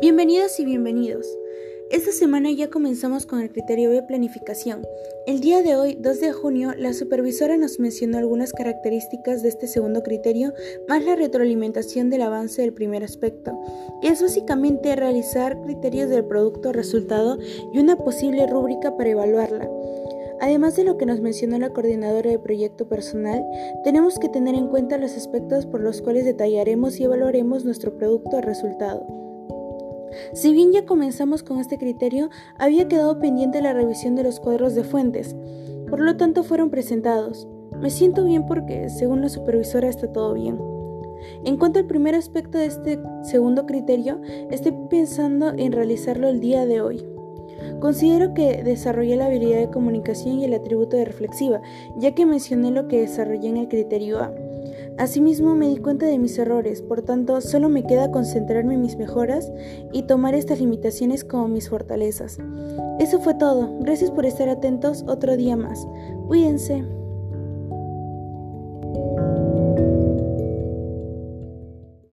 Bienvenidos y bienvenidos. Esta semana ya comenzamos con el criterio de planificación. El día de hoy, 2 de junio, la supervisora nos mencionó algunas características de este segundo criterio, más la retroalimentación del avance del primer aspecto, que es básicamente realizar criterios del producto resultado y una posible rúbrica para evaluarla. Además de lo que nos mencionó la coordinadora de proyecto personal, tenemos que tener en cuenta los aspectos por los cuales detallaremos y evaluaremos nuestro producto resultado. Si bien ya comenzamos con este criterio, había quedado pendiente la revisión de los cuadros de fuentes, por lo tanto fueron presentados. Me siento bien porque, según la supervisora, está todo bien. En cuanto al primer aspecto de este segundo criterio, estoy pensando en realizarlo el día de hoy. Considero que desarrollé la habilidad de comunicación y el atributo de reflexiva, ya que mencioné lo que desarrollé en el criterio A. Asimismo me di cuenta de mis errores, por tanto solo me queda concentrarme en mis mejoras y tomar estas limitaciones como mis fortalezas. Eso fue todo, gracias por estar atentos otro día más. Cuídense.